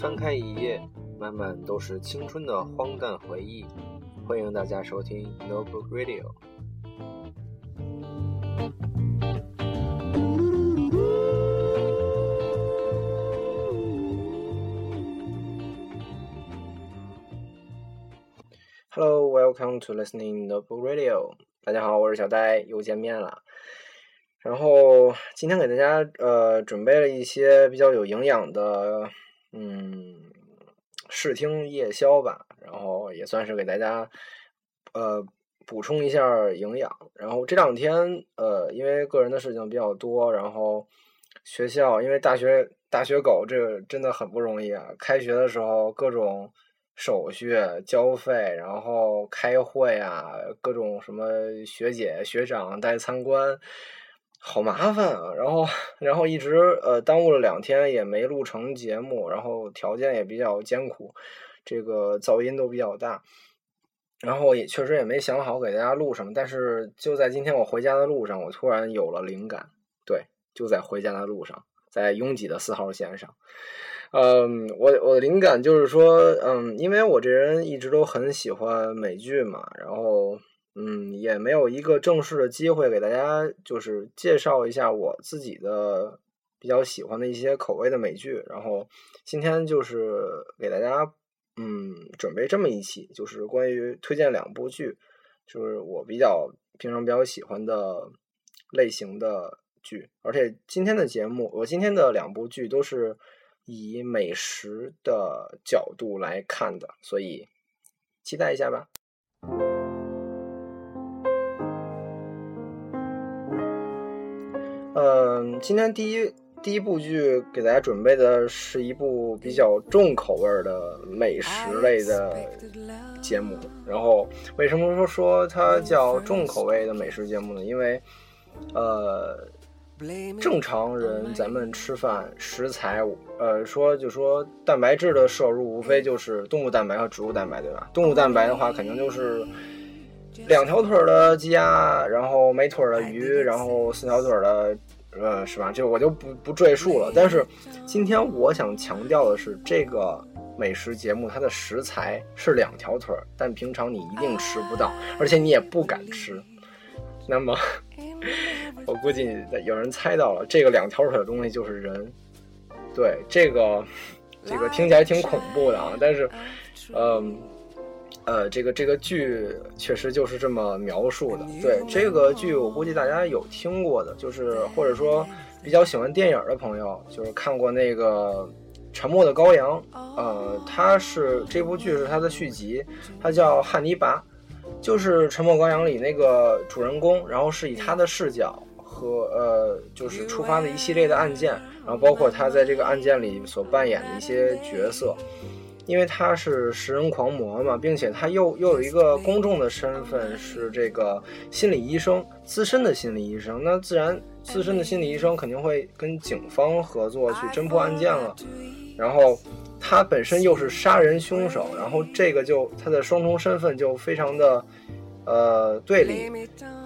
翻开一页，满满都是青春的荒诞回忆。欢迎大家收听 Notebook Radio。Welcome to listening Notebook Radio。大家好，我是小呆，又见面了。然后今天给大家呃准备了一些比较有营养的嗯视听夜宵吧，然后也算是给大家呃补充一下营养。然后这两天呃因为个人的事情比较多，然后学校因为大学大学狗这个真的很不容易啊，开学的时候各种。手续交费，然后开会啊，各种什么学姐学长带参观，好麻烦啊！然后，然后一直呃耽误了两天，也没录成节目，然后条件也比较艰苦，这个噪音都比较大，然后也确实也没想好给大家录什么。但是就在今天我回家的路上，我突然有了灵感，对，就在回家的路上，在拥挤的四号线上。嗯，我我的灵感就是说，嗯，因为我这人一直都很喜欢美剧嘛，然后，嗯，也没有一个正式的机会给大家就是介绍一下我自己的比较喜欢的一些口味的美剧，然后今天就是给大家，嗯，准备这么一期，就是关于推荐两部剧，就是我比较平常比较喜欢的类型的剧，而且今天的节目，我今天的两部剧都是。以美食的角度来看的，所以期待一下吧。嗯，今天第一第一部剧给大家准备的是一部比较重口味的美食类的节目。然后，为什么说说它叫重口味的美食节目呢？因为，呃。正常人咱们吃饭食材，呃，说就说蛋白质的摄入，无非就是动物蛋白和植物蛋白，对吧？动物蛋白的话，肯定就是两条腿的鸡鸭，然后没腿的鱼，然后四条腿的，呃，是吧？这我就不不赘述了。但是今天我想强调的是，这个美食节目它的食材是两条腿，但平常你一定吃不到，而且你也不敢吃。那么。我估计有人猜到了，这个两条腿的东西就是人。对，这个这个听起来挺恐怖的啊，但是，嗯，呃，这个这个剧确实就是这么描述的。对，这个剧我估计大家有听过的，就是或者说比较喜欢电影的朋友，就是看过那个《沉默的羔羊》。呃，它是这部剧是它的续集，它叫《汉尼拔》。就是《沉默羔羊》里那个主人公，然后是以他的视角和呃，就是触发的一系列的案件，然后包括他在这个案件里所扮演的一些角色，因为他是食人狂魔嘛，并且他又又有一个公众的身份是这个心理医生，资深的心理医生，那自然资深的心理医生肯定会跟警方合作去侦破案件了，然后。他本身又是杀人凶手，然后这个就他的双重身份就非常的，呃对立。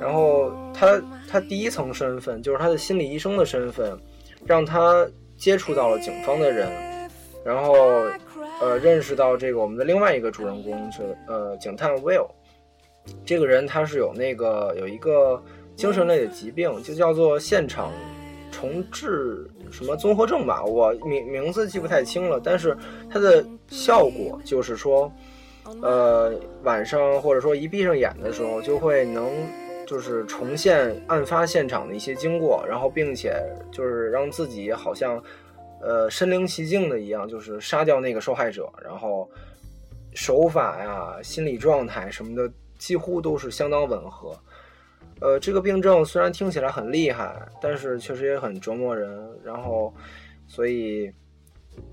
然后他他第一层身份就是他的心理医生的身份，让他接触到了警方的人，然后呃认识到这个我们的另外一个主人公是呃警探 Will，这个人他是有那个有一个精神类的疾病，就叫做现场。重置什么综合症吧，我名名字记不太清了，但是它的效果就是说，呃，晚上或者说一闭上眼的时候，就会能就是重现案发现场的一些经过，然后并且就是让自己好像呃身临其境的一样，就是杀掉那个受害者，然后手法呀、心理状态什么的几乎都是相当吻合。呃，这个病症虽然听起来很厉害，但是确实也很折磨人。然后，所以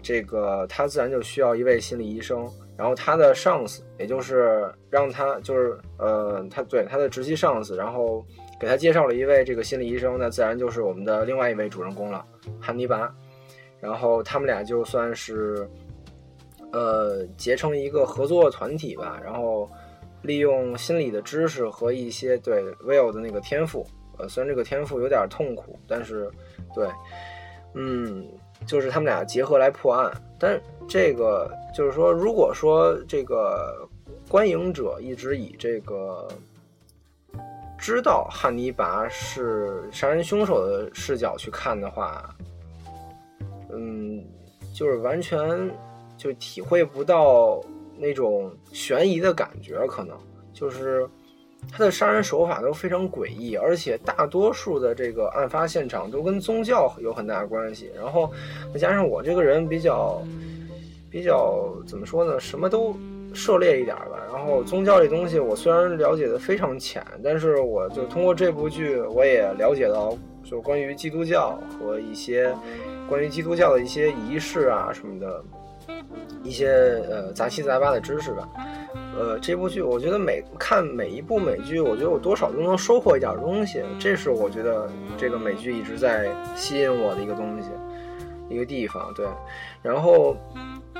这个他自然就需要一位心理医生。然后他的上司，也就是让他就是呃，他对他的直系上司，然后给他介绍了一位这个心理医生，那自然就是我们的另外一位主人公了，汉尼拔。然后他们俩就算是呃结成一个合作团体吧。然后。利用心理的知识和一些对 Will 的那个天赋，呃，虽然这个天赋有点痛苦，但是对，嗯，就是他们俩结合来破案。但这个就是说，如果说这个观影者一直以这个知道汉尼拔是杀人凶手的视角去看的话，嗯，就是完全就体会不到。那种悬疑的感觉，可能就是他的杀人手法都非常诡异，而且大多数的这个案发现场都跟宗教有很大关系。然后再加上我这个人比较比较怎么说呢，什么都涉猎一点吧。然后宗教这东西，我虽然了解的非常浅，但是我就通过这部剧，我也了解到，就关于基督教和一些关于基督教的一些仪式啊什么的。一些呃杂七杂八的知识吧，呃，这部剧我觉得每看每一部美剧，我觉得我多少都能收获一点东西，这是我觉得这个美剧一直在吸引我的一个东西，一个地方。对，然后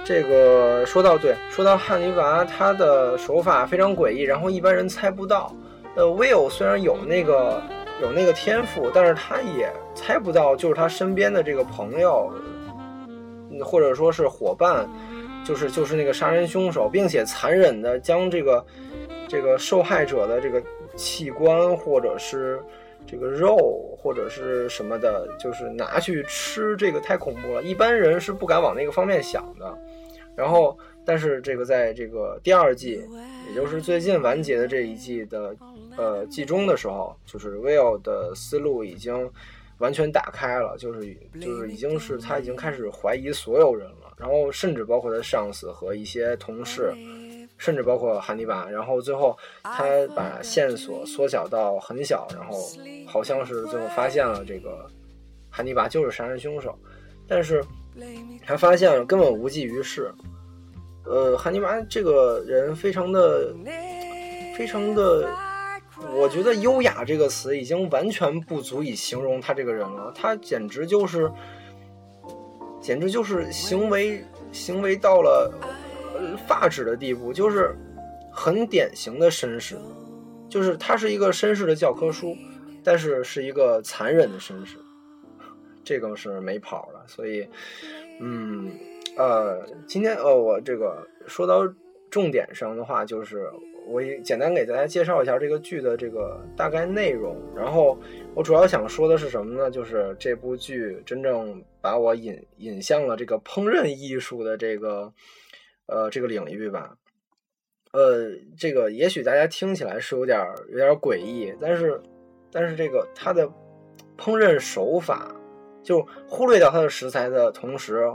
这个说到对，说到汉尼拔，他的手法非常诡异，然后一般人猜不到。呃，Will 虽然有那个有那个天赋，但是他也猜不到，就是他身边的这个朋友。或者说是伙伴，就是就是那个杀人凶手，并且残忍的将这个这个受害者的这个器官或者是这个肉或者是什么的，就是拿去吃，这个太恐怖了，一般人是不敢往那个方面想的。然后，但是这个在这个第二季，也就是最近完结的这一季的呃季中的时候，就是 Will 的思路已经。完全打开了，就是就是已经是他已经开始怀疑所有人了，然后甚至包括他上司和一些同事，甚至包括汉尼拔，然后最后他把线索缩小到很小，然后好像是最后发现了这个汉尼拔就是杀人凶手，但是他发现了根本无济于事。呃，汉尼拔这个人非常的非常的。我觉得“优雅”这个词已经完全不足以形容他这个人了，他简直就是，简直就是行为行为到了发指的地步，就是很典型的绅士，就是他是一个绅士的教科书，但是是一个残忍的绅士，这个是没跑了。所以，嗯，呃，今天呃，我这个说到重点上的话，就是。我简单给大家介绍一下这个剧的这个大概内容，然后我主要想说的是什么呢？就是这部剧真正把我引引向了这个烹饪艺术的这个呃这个领域吧。呃，这个也许大家听起来是有点有点诡异，但是但是这个它的烹饪手法，就忽略掉它的食材的同时，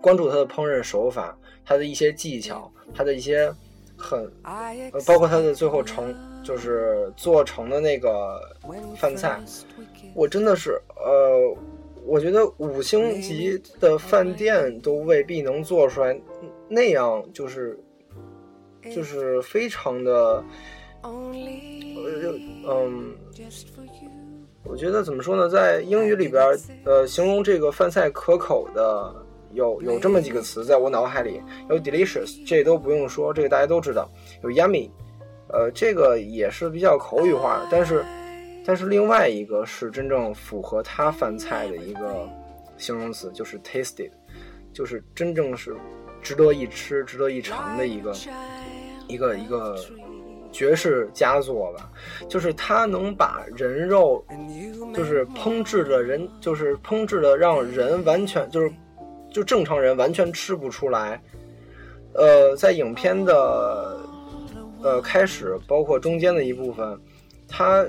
关注它的烹饪手法，它的一些技巧，它的一些。很，呃包括他的最后成就是做成的那个饭菜，我真的是，呃，我觉得五星级的饭店都未必能做出来那样，就是就是非常的，嗯，我觉得怎么说呢，在英语里边，呃，形容这个饭菜可口的。有有这么几个词在我脑海里，有 delicious，这都不用说，这个大家都知道。有 yummy，呃，这个也是比较口语化，但是但是另外一个是真正符合他饭菜的一个形容词，就是 tasted，就是真正是值得一吃、值得一尝的一个一个一个绝世佳作吧。就是他能把人肉，就是烹制的人，就是烹制的让人完全就是。就正常人完全吃不出来，呃，在影片的呃开始，包括中间的一部分，他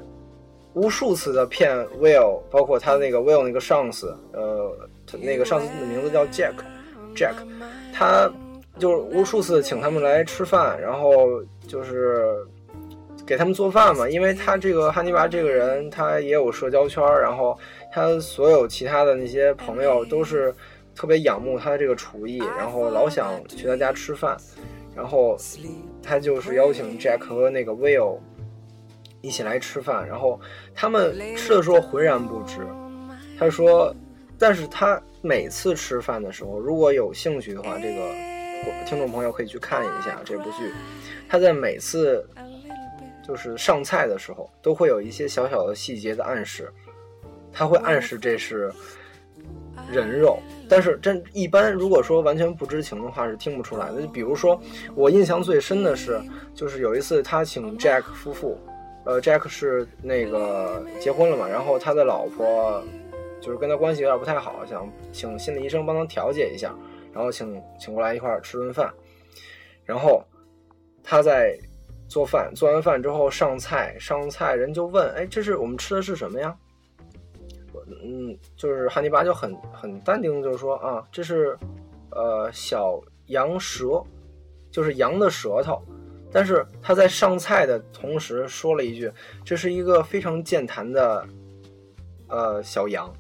无数次的骗 Will，包括他那个 Will 那个上司，呃，他那个上司的名字叫 Jack，Jack，他就是无数次请他们来吃饭，然后就是给他们做饭嘛，因为他这个汉尼拔这个人，他也有社交圈，然后他所有其他的那些朋友都是。特别仰慕他的这个厨艺，然后老想去他家吃饭，然后他就是邀请 Jack 和那个 Will 一起来吃饭，然后他们吃的时候浑然不知。他说，但是他每次吃饭的时候，如果有兴趣的话，这个听众朋友可以去看一下这部剧。他在每次就是上菜的时候，都会有一些小小的细节的暗示，他会暗示这是人肉。但是真一般，如果说完全不知情的话，是听不出来的。就比如说，我印象最深的是，就是有一次他请 Jack 夫妇，呃，Jack 是那个结婚了嘛，然后他的老婆就是跟他关系有点不太好，想请心理医生帮他调解一下，然后请请过来一块儿吃顿饭，然后他在。做饭，做完饭之后上菜，上菜人就问：“哎，这是我们吃的是什么呀？”嗯，就是汉尼拔就很很淡定，就是说啊，这是呃小羊舌，就是羊的舌头。但是他在上菜的同时说了一句：“这是一个非常健谈的呃小羊。”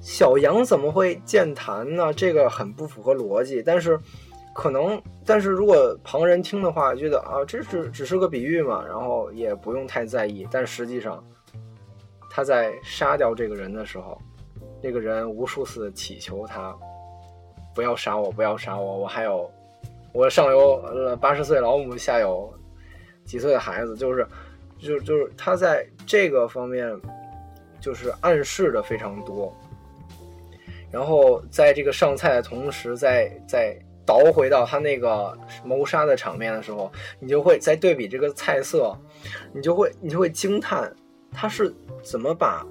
小羊怎么会健谈呢？这个很不符合逻辑，但是。可能，但是如果旁人听的话，觉得啊，这是只是个比喻嘛，然后也不用太在意。但实际上，他在杀掉这个人的时候，那个人无数次祈求他不要杀我，不要杀我，我还有我上有八十岁老母，下有几岁的孩子，就是就就是他在这个方面就是暗示的非常多。然后在这个上菜的同时，在在。倒回到他那个谋杀的场面的时候，你就会在对比这个菜色，你就会你就会惊叹，他是怎么把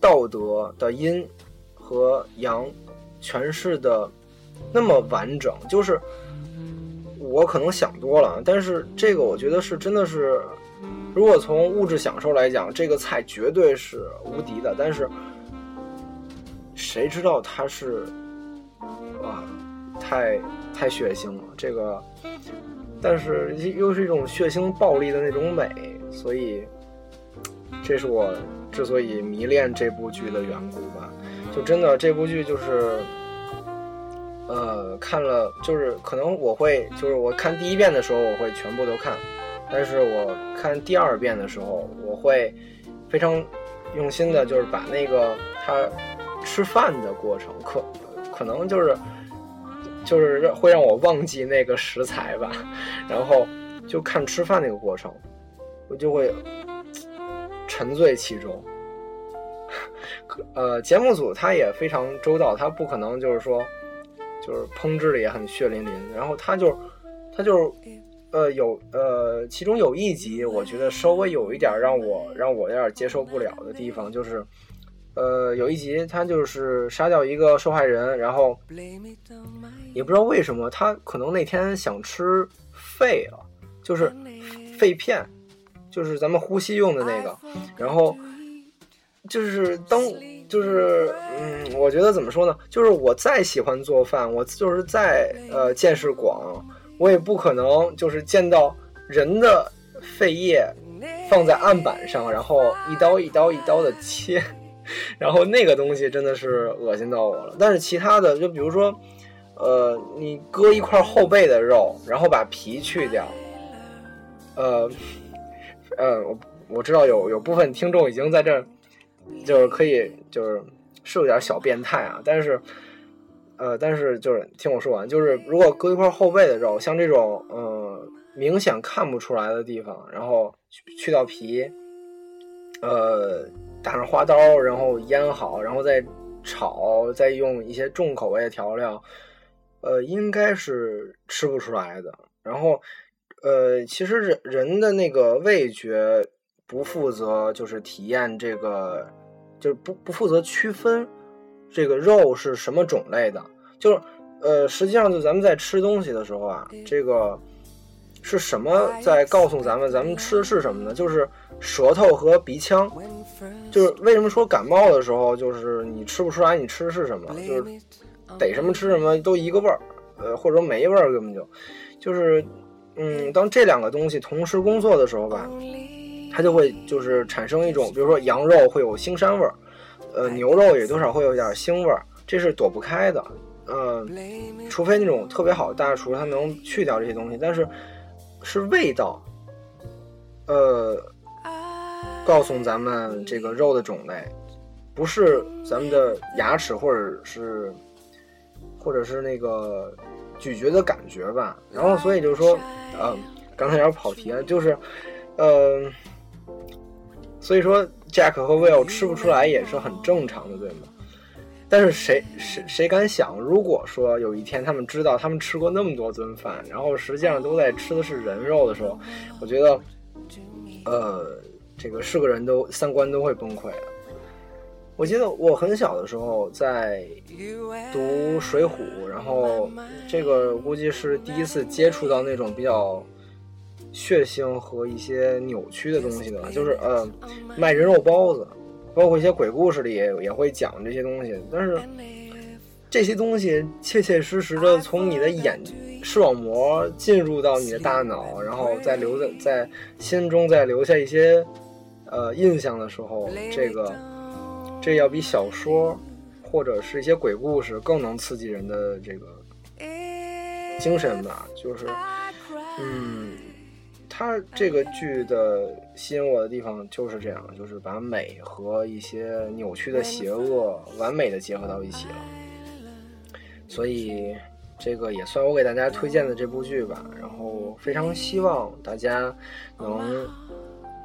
道德的阴和阳诠释的那么完整？就是我可能想多了，但是这个我觉得是真的是，如果从物质享受来讲，这个菜绝对是无敌的。但是谁知道它是哇太。太血腥了，这个，但是又是一种血腥暴力的那种美，所以，这是我之所以迷恋这部剧的缘故吧。就真的这部剧就是，呃，看了就是可能我会就是我看第一遍的时候我会全部都看，但是我看第二遍的时候我会非常用心的，就是把那个他吃饭的过程，可可能就是。就是会让我忘记那个食材吧，然后就看吃饭那个过程，我就会沉醉其中。呃，节目组他也非常周到，他不可能就是说，就是烹制的也很血淋淋。然后他就他就呃有呃其中有一集，我觉得稍微有一点让我让我有点接受不了的地方，就是。呃，有一集他就是杀掉一个受害人，然后也不知道为什么，他可能那天想吃肺了，就是肺片，就是咱们呼吸用的那个。然后就是当就是嗯，我觉得怎么说呢？就是我再喜欢做饭，我就是再呃见识广，我也不可能就是见到人的肺叶放在案板上，然后一刀一刀一刀的切。然后那个东西真的是恶心到我了，但是其他的，就比如说，呃，你割一块后背的肉，然后把皮去掉，呃，呃，我我知道有有部分听众已经在这，就是可以就是是有点小变态啊，但是，呃，但是就是听我说完，就是如果割一块后背的肉，像这种嗯明显看不出来的地方，然后去掉皮，呃。打上花刀，然后腌好，然后再炒，再用一些重口味的调料，呃，应该是吃不出来的。然后，呃，其实人人的那个味觉不负责，就是体验这个，就是不不负责区分这个肉是什么种类的。就是，呃，实际上就咱们在吃东西的时候啊，这个是什么在告诉咱们，咱们吃的是什么呢？就是舌头和鼻腔。就是为什么说感冒的时候，就是你吃不出来你吃的是什么，就是逮什么吃什么都一个味儿，呃，或者说没味儿根本就，就是，嗯，当这两个东西同时工作的时候吧，它就会就是产生一种，比如说羊肉会有腥膻味儿，呃，牛肉也多少会有点腥味儿，这是躲不开的，呃，除非那种特别好的大厨他能去掉这些东西，但是是味道，呃。告诉咱们这个肉的种类，不是咱们的牙齿或者是，或者是那个咀嚼的感觉吧。然后所以就是说，呃，刚才有点跑题了，就是呃，所以说 Jack 和 Will 吃不出来也是很正常的，对吗？但是谁谁谁敢想，如果说有一天他们知道他们吃过那么多顿饭，然后实际上都在吃的是人肉的时候，我觉得，呃，这个是个人都三观都会崩溃的。我记得我很小的时候在读《水浒》，然后这个估计是第一次接触到那种比较血腥和一些扭曲的东西的，就是呃卖人肉包子。包括一些鬼故事里也也会讲这些东西，但是这些东西切切实实的从你的眼视网膜进入到你的大脑，然后再留在在心中再留下一些呃印象的时候，这个这要比小说或者是一些鬼故事更能刺激人的这个精神吧，就是嗯。他这个剧的吸引我的地方就是这样，就是把美和一些扭曲的邪恶完美的结合到一起了。所以，这个也算我给大家推荐的这部剧吧。然后，非常希望大家能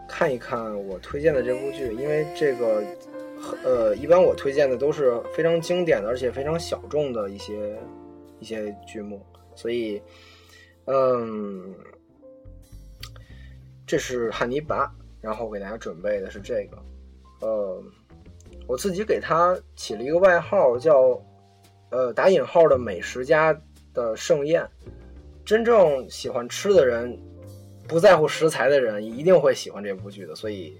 看一看我推荐的这部剧，因为这个，呃，一般我推荐的都是非常经典的，而且非常小众的一些一些剧目。所以，嗯。这是汉尼拔，然后给大家准备的是这个，呃，我自己给他起了一个外号，叫呃打引号的美食家的盛宴。真正喜欢吃的人，不在乎食材的人，一定会喜欢这部剧的。所以，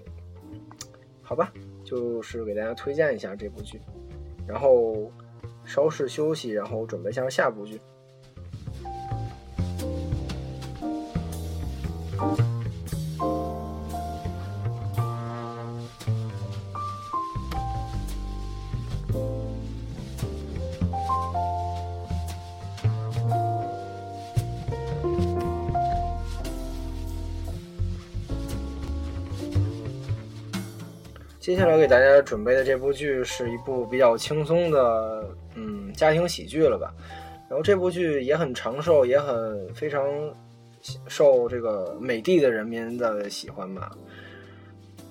好吧，就是给大家推荐一下这部剧，然后稍事休息，然后准备下下部剧。接下来给大家准备的这部剧是一部比较轻松的，嗯，家庭喜剧了吧。然后这部剧也很长寿，也很非常受这个美帝的人民的喜欢吧。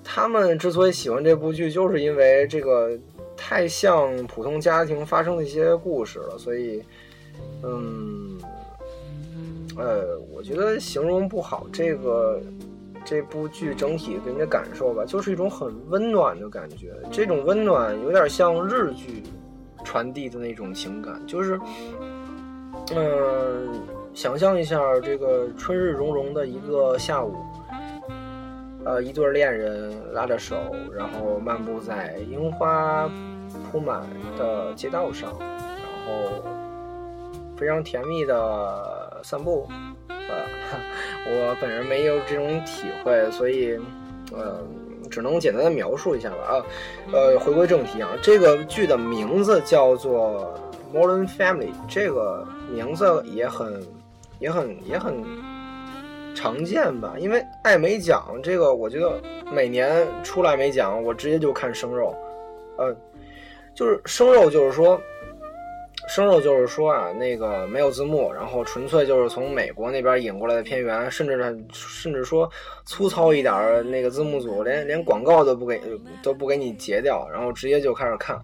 他们之所以喜欢这部剧，就是因为这个太像普通家庭发生的一些故事了。所以，嗯，呃，我觉得形容不好这个。这部剧整体给你的感受吧，就是一种很温暖的感觉。这种温暖有点像日剧传递的那种情感，就是，嗯，想象一下这个春日融融的一个下午，呃，一对恋人拉着手，然后漫步在樱花铺满的街道上，然后非常甜蜜的散步。我本人没有这种体会，所以，呃，只能简单的描述一下吧。啊，呃，回归正题啊，这个剧的名字叫做《Modern Family》，这个名字也很、也很、也很常见吧？因为艾美奖这个，我觉得每年出来美奖，我直接就看生肉，呃，就是生肉，就是说。生肉就是说啊，那个没有字幕，然后纯粹就是从美国那边引过来的片源，甚至甚至说粗糙一点，那个字幕组连连广告都不给都不给你截掉，然后直接就开始看。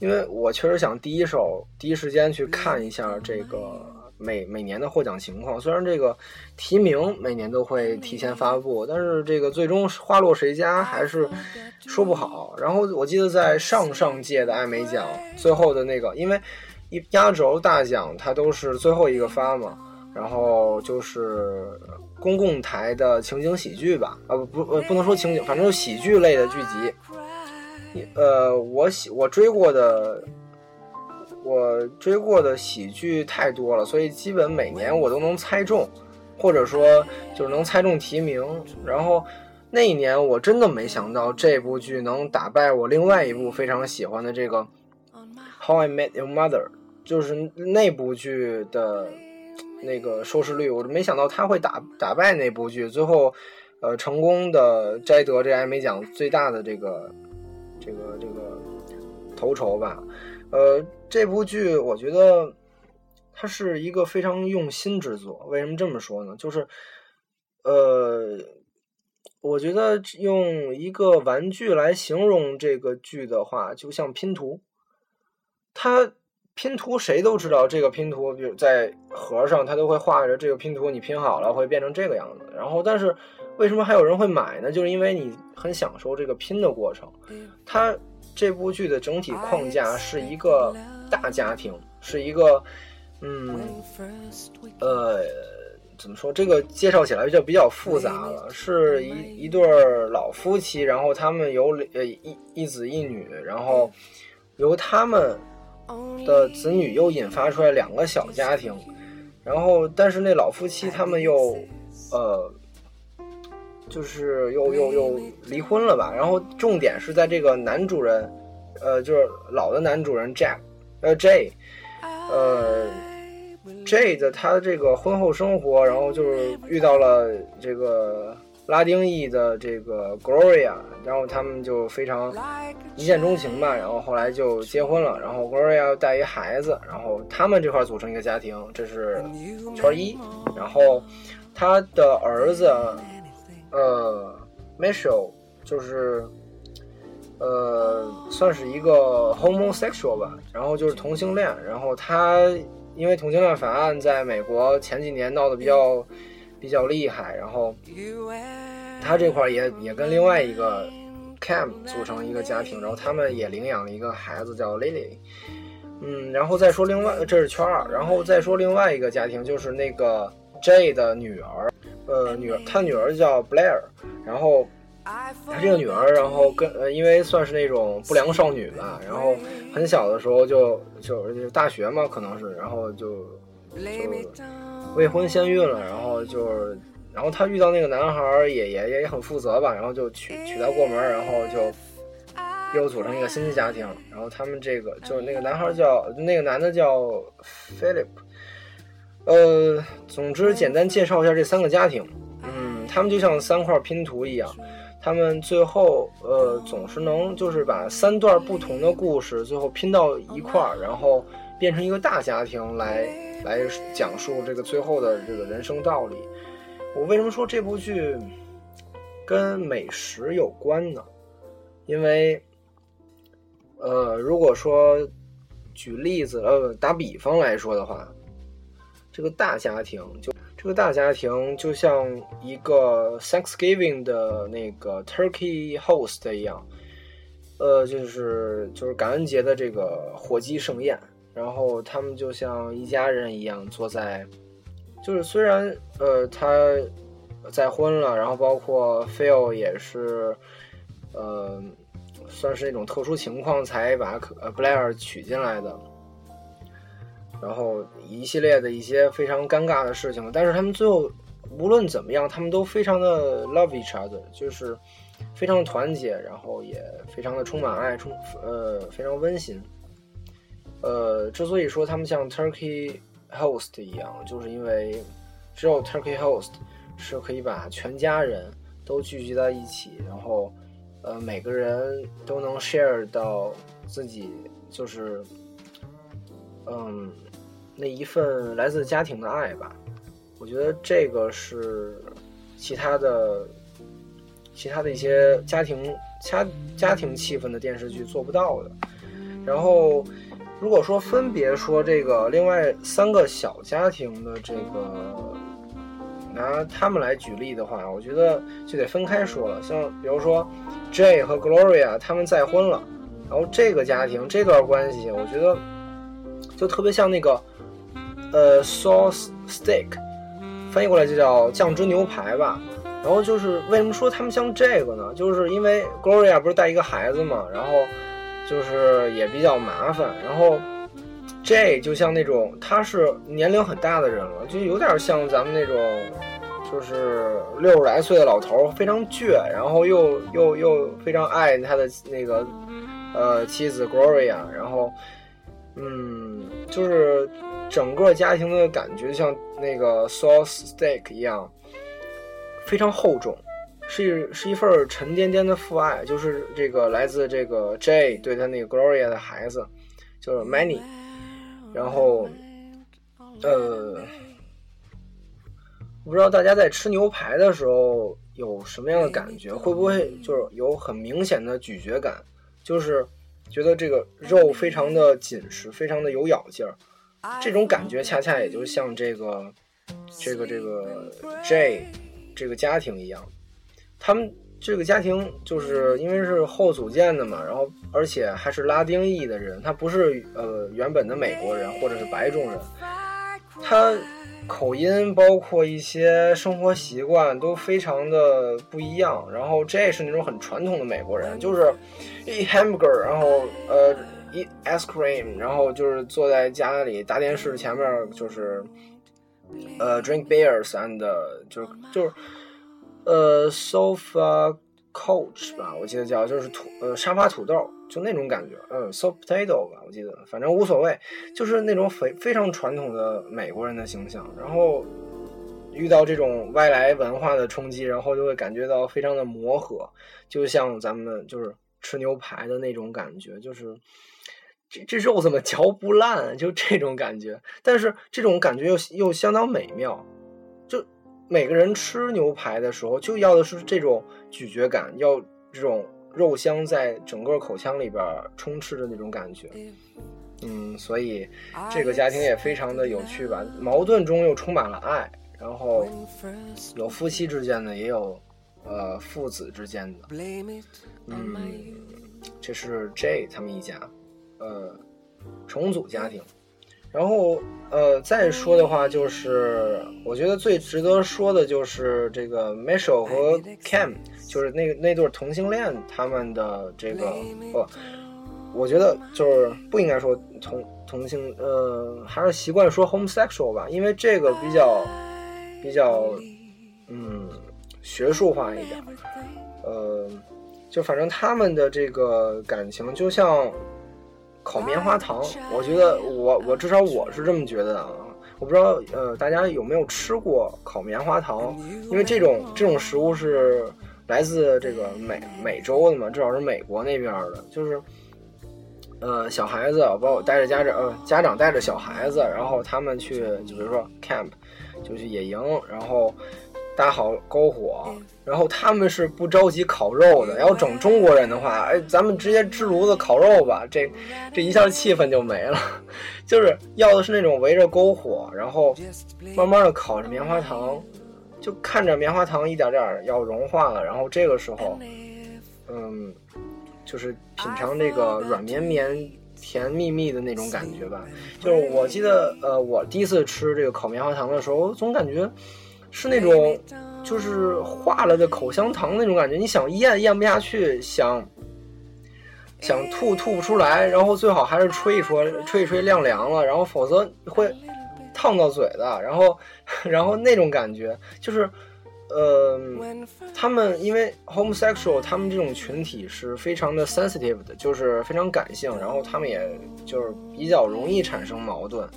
因为我确实想第一手第一时间去看一下这个每每年的获奖情况。虽然这个提名每年都会提前发布，但是这个最终花落谁家还是说不好。然后我记得在上上届的艾美奖最后的那个，因为。一压轴大奖，它都是最后一个发嘛，然后就是公共台的情景喜剧吧，啊不不不能说情景，反正就喜剧类的剧集。呃，我喜我追过的，我追过的喜剧太多了，所以基本每年我都能猜中，或者说就是能猜中提名。然后那一年我真的没想到这部剧能打败我另外一部非常喜欢的这个《How I Met Your Mother》。就是那部剧的那个收视率，我没想到他会打打败那部剧，最后，呃，成功的摘得这艾美奖最大的这个这个这个头筹吧。呃，这部剧我觉得它是一个非常用心之作。为什么这么说呢？就是，呃，我觉得用一个玩具来形容这个剧的话，就像拼图。它拼图谁都知道，这个拼图，比如在盒上，它都会画着这个拼图，你拼好了会变成这个样子。然后，但是为什么还有人会买呢？就是因为你很享受这个拼的过程。它这部剧的整体框架是一个大家庭，是一个，嗯，呃。怎么说？这个介绍起来就比较复杂了。是一一对老夫妻，然后他们有呃一一子一女，然后由他们的子女又引发出来两个小家庭，然后但是那老夫妻他们又呃就是又又又离婚了吧？然后重点是在这个男主人，呃，就是老的男主人 Jack，呃 J，呃。J 的他这个婚后生活，然后就是遇到了这个拉丁裔的这个 Gloria，然后他们就非常一见钟情吧，然后后来就结婚了，然后 Gloria 带一孩子，然后他们这块组成一个家庭，这是圈一，然后他的儿子呃 Michelle 就是呃算是一个 homosexual 吧，然后就是同性恋，然后他。因为同性恋法案在美国前几年闹得比较比较厉害，然后他这块也也跟另外一个 Cam 组成一个家庭，然后他们也领养了一个孩子叫 Lily，嗯，然后再说另外这是圈二，然后再说另外一个家庭就是那个 Jay 的女儿，呃，女儿她女儿叫 Blair，然后。她这个女儿，然后跟呃，因为算是那种不良少女吧，然后很小的时候就就就大学嘛，可能是，然后就就未婚先孕了，然后就是，然后她遇到那个男孩也也也很负责吧，然后就娶娶她过门，然后就又组成一个新的家庭，然后他们这个就那个男孩叫那个男的叫 Philip，呃，总之简单介绍一下这三个家庭，嗯，他们就像三块拼图一样。他们最后，呃，总是能就是把三段不同的故事最后拼到一块儿，然后变成一个大家庭来来讲述这个最后的这个人生道理。我为什么说这部剧跟美食有关呢？因为，呃，如果说举例子，呃，打比方来说的话，这个大家庭就。这个大家庭就像一个 Thanksgiving 的那个 Turkey host 一样，呃，就是就是感恩节的这个火鸡盛宴，然后他们就像一家人一样坐在，就是虽然呃他再婚了，然后包括 Phil 也是，呃，算是那种特殊情况才把呃 Blair 娶进来的。然后一系列的一些非常尴尬的事情，但是他们最后无论怎么样，他们都非常的 love each other，就是非常团结，然后也非常的充满爱，充呃非常温馨。呃，之所以说他们像 Turkey host 一样，就是因为只有 Turkey host 是可以把全家人都聚集在一起，然后呃每个人都能 share 到自己就是嗯。那一份来自家庭的爱吧，我觉得这个是其他的、其他的一些家庭家家庭气氛的电视剧做不到的。然后，如果说分别说这个另外三个小家庭的这个拿他们来举例的话，我觉得就得分开说了。像比如说 J 和 Gloria 他们再婚了，然后这个家庭这段关系，我觉得就特别像那个。呃，sauce steak，翻译过来就叫酱汁牛排吧。然后就是为什么说他们像这个呢？就是因为 Gloria 不是带一个孩子嘛，然后就是也比较麻烦。然后 J 就像那种他是年龄很大的人了，就有点像咱们那种就是六十来岁的老头，非常倔，然后又又又非常爱他的那个呃妻子 Gloria，然后嗯，就是。整个家庭的感觉像那个 sauce steak 一样，非常厚重，是是一份沉甸甸的父爱。就是这个来自这个 Jay 对他那个 Gloria 的孩子，就是 Many。然后，呃，我不知道大家在吃牛排的时候有什么样的感觉？会不会就是有很明显的咀嚼感？就是觉得这个肉非常的紧实，非常的有咬劲儿。这种感觉恰恰也就像这个这个这个 J 这个家庭一样，他们这个家庭就是因为是后组建的嘛，然后而且还是拉丁裔的人，他不是呃原本的美国人或者是白种人，他。口音包括一些生活习惯都非常的不一样，然后这是那种很传统的美国人，就是 eat hamburger，然后呃 eat ice cream，然后就是坐在家里大电视前面，就是呃 drink beers and 就是就是呃 sofa couch 吧，我记得叫就是土呃沙发土豆。就那种感觉，嗯，so potato 吧，我记得，反正无所谓，就是那种非非常传统的美国人的形象。然后遇到这种外来文化的冲击，然后就会感觉到非常的磨合，就像咱们就是吃牛排的那种感觉，就是这这肉怎么嚼不烂，就这种感觉。但是这种感觉又又相当美妙，每个人吃牛排的时候就要的是这种咀嚼感，要这种。肉香在整个口腔里边充斥着那种感觉，嗯，所以这个家庭也非常的有趣吧。矛盾中又充满了爱，然后有夫妻之间的，也有呃父子之间的，嗯，这是 J 他们一家，呃，重组家庭。然后呃再说的话，就是我觉得最值得说的就是这个 Michelle 和 Cam。就是那那对同性恋，他们的这个不，我觉得就是不应该说同同性，呃，还是习惯说 homosexual 吧，因为这个比较比较嗯学术化一点，呃，就反正他们的这个感情就像烤棉花糖，我觉得我我至少我是这么觉得的啊，我不知道呃大家有没有吃过烤棉花糖，因为这种这种食物是。来自这个美美洲的嘛，至少是美国那边的，就是，呃，小孩子包括带着家长，呃，家长带着小孩子，然后他们去，就比如说 camp，就去野营，然后搭好篝火，然后他们是不着急烤肉的。要整中国人的话，哎，咱们直接支炉子烤肉吧，这这一下气氛就没了。就是要的是那种围着篝火，然后慢慢的烤着棉花糖。就看着棉花糖一点点要融化了，然后这个时候，嗯，就是品尝这个软绵绵、甜蜜蜜的那种感觉吧。就是我记得，呃，我第一次吃这个烤棉花糖的时候，总感觉是那种就是化了的口香糖那种感觉。你想咽咽不下去，想想吐吐不出来，然后最好还是吹一吹，吹一吹晾凉了，然后否则会。烫到嘴的，然后，然后那种感觉就是，呃，他们因为 homosexual，他们这种群体是非常的 sensitive 的，就是非常感性，然后他们也就是比较容易产生矛盾。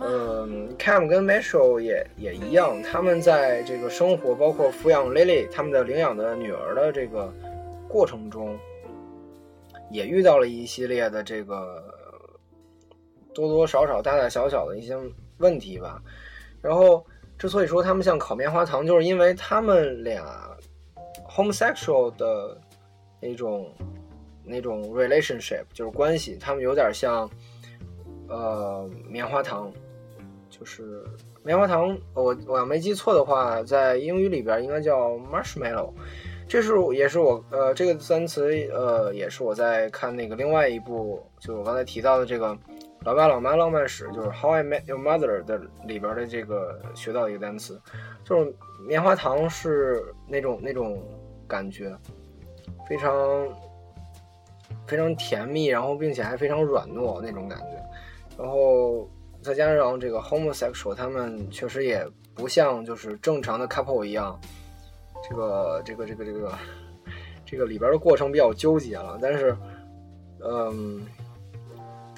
嗯，Cam 跟 Mitchell 也也一样，他们在这个生活，包括抚养 Lily 他们的领养的女儿的这个过程中，也遇到了一系列的这个多多少少、大大小小的一些。问题吧，然后之所以说他们像烤棉花糖，就是因为他们俩 homosexual 的那种那种 relationship 就是关系，他们有点像呃棉花糖，就是棉花糖。我我要没记错的话，在英语里边应该叫 marshmallow。这是也是我呃这个单词呃也是我在看那个另外一部，就我刚才提到的这个。老爸老妈浪漫史就是《How I Met Your Mother》的里边的这个学到一个单词，就是棉花糖是那种那种感觉，非常非常甜蜜，然后并且还非常软糯那种感觉，然后再加上这个 homosexual，他们确实也不像就是正常的 couple 一样，这个这个这个这个这个里边的过程比较纠结了，但是嗯。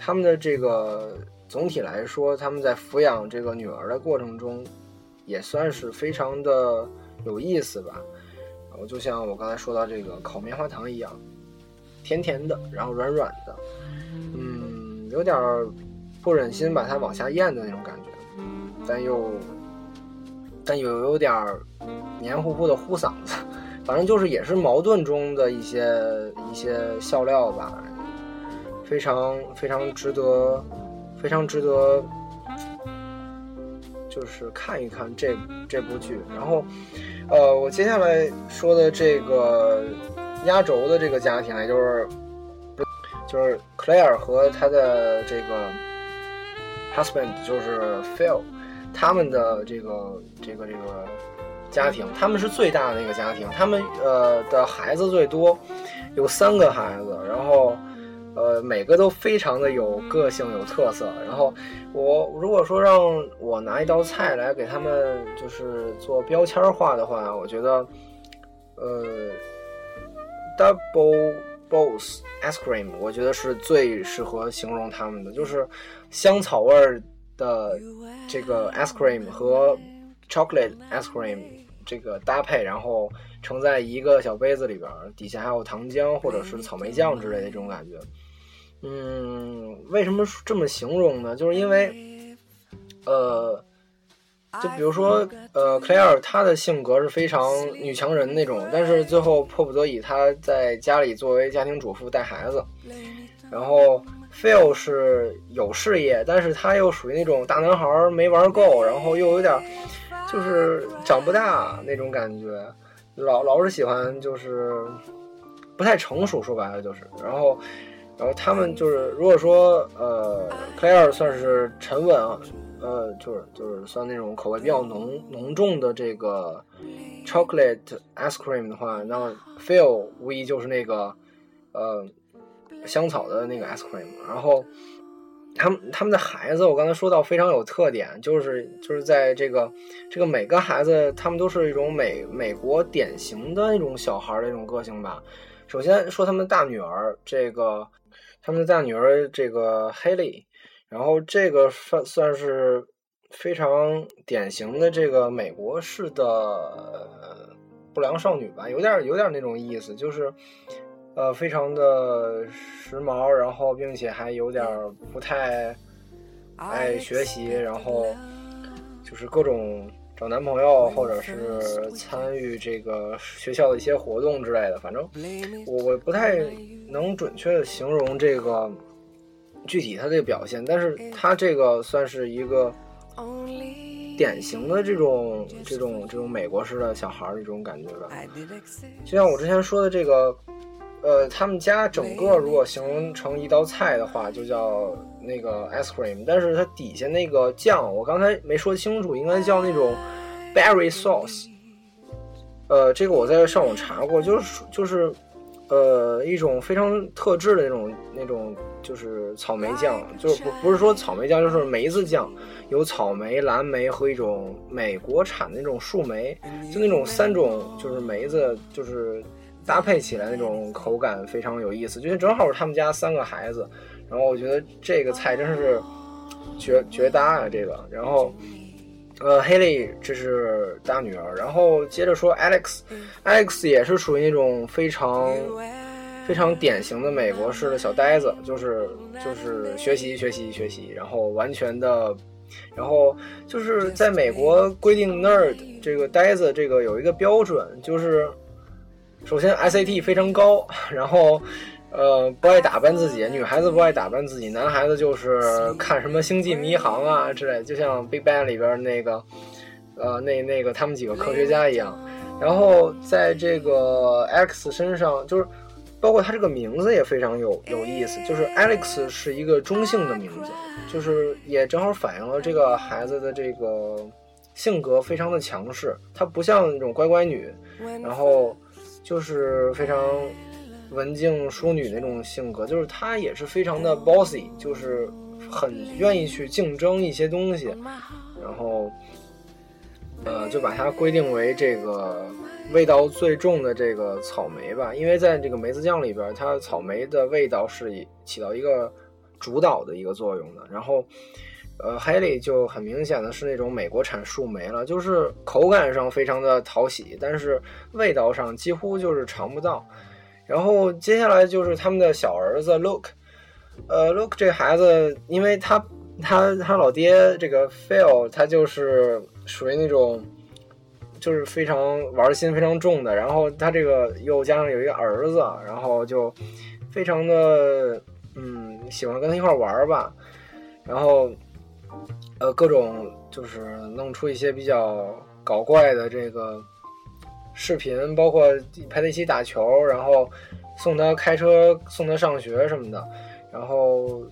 他们的这个总体来说，他们在抚养这个女儿的过程中，也算是非常的有意思吧。然后就像我刚才说到这个烤棉花糖一样，甜甜的，然后软软的，嗯，有点不忍心把它往下咽的那种感觉，但又但又有点黏糊糊的糊嗓子，反正就是也是矛盾中的一些一些笑料吧，非常非常值得，非常值得，就是看一看这这部剧。然后，呃，我接下来说的这个压轴的这个家庭，也就是就是 Claire 和他的这个 husband，就是 Phil。他们的这个这个这个家庭，他们是最大的那个家庭，他们呃的孩子最多，有三个孩子，然后呃每个都非常的有个性、有特色。然后我如果说让我拿一道菜来给他们就是做标签化的话，我觉得呃 double boss ice cream，我觉得是最适合形容他们的，就是香草味儿。的这个 ice cream 和 chocolate ice cream 这个搭配，然后盛在一个小杯子里边，底下还有糖浆或者是草莓酱之类的这种感觉。嗯，为什么这么形容呢？就是因为，呃，就比如说，呃，Claire 她的性格是非常女强人那种，但是最后迫不得已，她在家里作为家庭主妇带孩子，然后。Phil 是有事业，但是他又属于那种大男孩没玩够，然后又有点就是长不大那种感觉，老老是喜欢就是不太成熟，说白了就是。然后，然后他们就是如果说呃，Claire 算是沉稳啊，呃，就是就是算那种口味比较浓浓重的这个 chocolate ice cream 的话，那 Phil 无疑就是那个呃。香草的那个 ice cream，然后他们他们的孩子，我刚才说到非常有特点，就是就是在这个这个每个孩子，他们都是一种美美国典型的那种小孩的一种个性吧。首先说他们的大女儿，这个他们的大女儿这个 Haley，然后这个算算是非常典型的这个美国式的不良少女吧，有点有点那种意思，就是。呃，非常的时髦，然后并且还有点不太爱学习，然后就是各种找男朋友或者是参与这个学校的一些活动之类的。反正我我不太能准确的形容这个具体他这个表现，但是他这个算是一个典型的这种这种这种美国式的小孩儿这种感觉吧。就像我之前说的这个。呃，他们家整个如果形容成一道菜的话，就叫那个 ice cream。但是它底下那个酱，我刚才没说清楚，应该叫那种 berry sauce。呃，这个我在上网查过，就是就是，呃，一种非常特制的那种那种就是草莓酱，就是不不是说草莓酱，就是梅子酱，有草莓、蓝莓和一种美国产的那种树莓，就那种三种就是梅子就是。搭配起来那种口感非常有意思，就是正好是他们家三个孩子，然后我觉得这个菜真是绝绝搭啊！这个，然后呃，Haley 这是大女儿，然后接着说 Alex，Alex 也是属于那种非常非常典型的美国式的小呆子，就是就是学习学习学习，然后完全的，然后就是在美国规定 nerd 这个呆子这个有一个标准，就是。首先，SAT 非常高，然后，呃，不爱打扮自己。女孩子不爱打扮自己，男孩子就是看什么《星际迷航》啊之类，就像《Big Bang》里边那个，呃，那那个他们几个科学家一样。然后在这个 Alex 身上，就是包括他这个名字也非常有有意思，就是 Alex 是一个中性的名字，就是也正好反映了这个孩子的这个性格非常的强势，他不像那种乖乖女，然后。就是非常文静淑女那种性格，就是她也是非常的 bossy，就是很愿意去竞争一些东西，然后，呃，就把它规定为这个味道最重的这个草莓吧，因为在这个梅子酱里边，它草莓的味道是以起到一个主导的一个作用的，然后。呃，Haley 就很明显的是那种美国产树莓了，就是口感上非常的讨喜，但是味道上几乎就是尝不到。然后接下来就是他们的小儿子 Luke，呃，Luke 这孩子，因为他他他老爹这个 Phil，他就是属于那种就是非常玩心非常重的，然后他这个又加上有一个儿子，然后就非常的嗯喜欢跟他一块玩吧，然后呃各种就是弄出一些比较搞怪的这个视频，包括陪他一起打球，然后送他开车送他上学什么的，然后。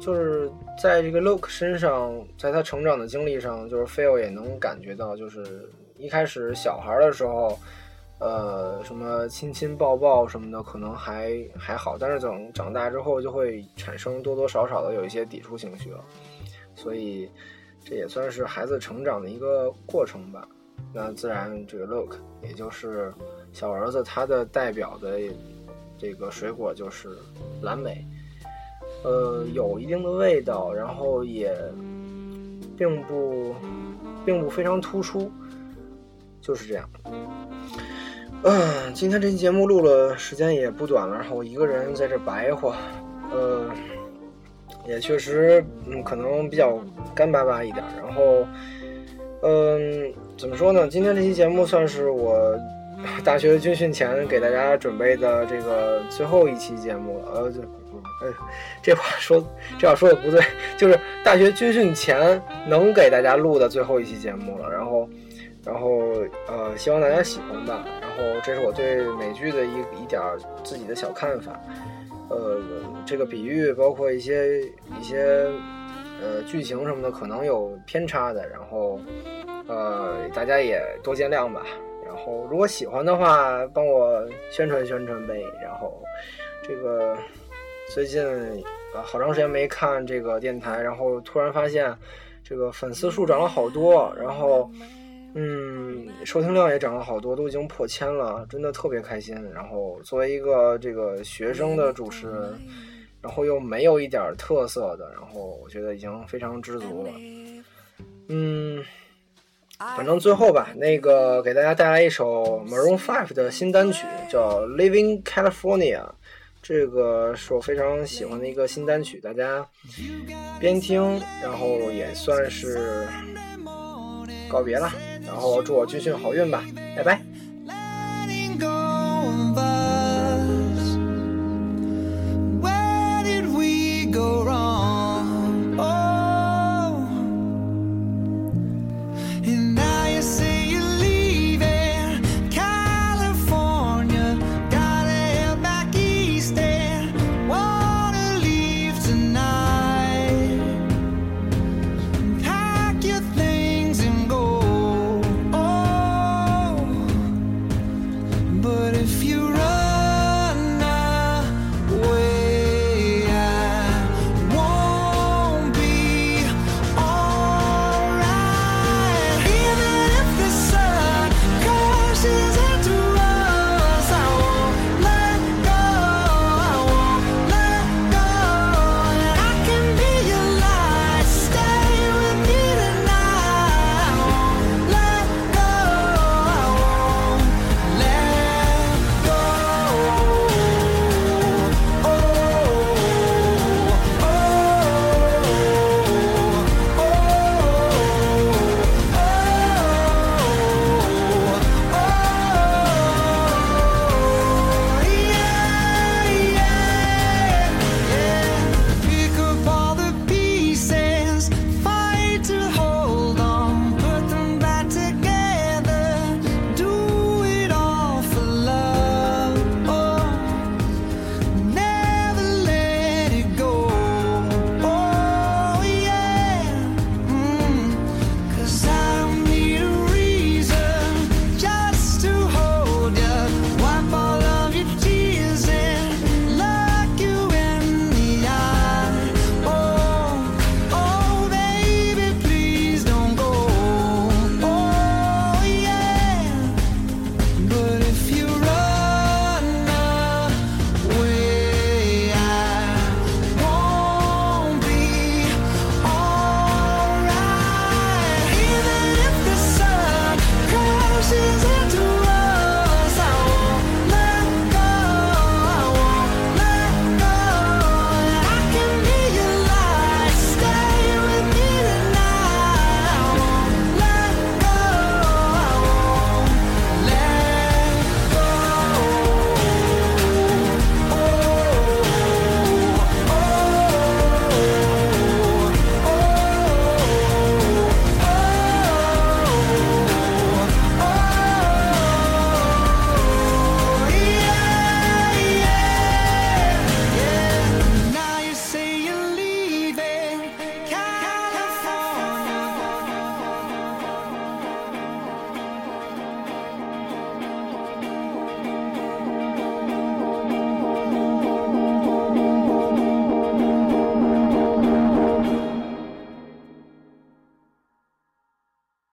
就是在这个 Look 身上，在他成长的经历上，就是 Phil 也能感觉到，就是一开始小孩的时候，呃，什么亲亲抱抱什么的，可能还还好，但是等长大之后，就会产生多多少少的有一些抵触情绪了。所以这也算是孩子成长的一个过程吧。那自然，这个 Look 也就是小儿子他的代表的这个水果就是蓝莓。呃，有一定的味道，然后也并不并不非常突出，就是这样。嗯，今天这期节目录了时间也不短了，然后我一个人在这白活，呃，也确实嗯可能比较干巴巴一点。然后，嗯，怎么说呢？今天这期节目算是我大学军训前给大家准备的这个最后一期节目了，呃就。嗯，这话说这话说的不对，就是大学军训前能给大家录的最后一期节目了。然后，然后呃，希望大家喜欢吧。然后，这是我对美剧的一一点自己的小看法。呃，这个比喻包括一些一些呃剧情什么的，可能有偏差的。然后，呃，大家也多见谅吧。然后，如果喜欢的话，帮我宣传宣传呗。然后，这个。最近啊，好长时间没看这个电台，然后突然发现，这个粉丝数涨了好多，然后，嗯，收听量也涨了好多，都已经破千了，真的特别开心。然后作为一个这个学生的主持人，然后又没有一点特色的，然后我觉得已经非常知足了。嗯，反正最后吧，那个给大家带来一首 Maroon Five 的新单曲，叫《Living California》。这个是我非常喜欢的一个新单曲，大家边听，然后也算是告别了，然后祝我军训好运吧，拜拜。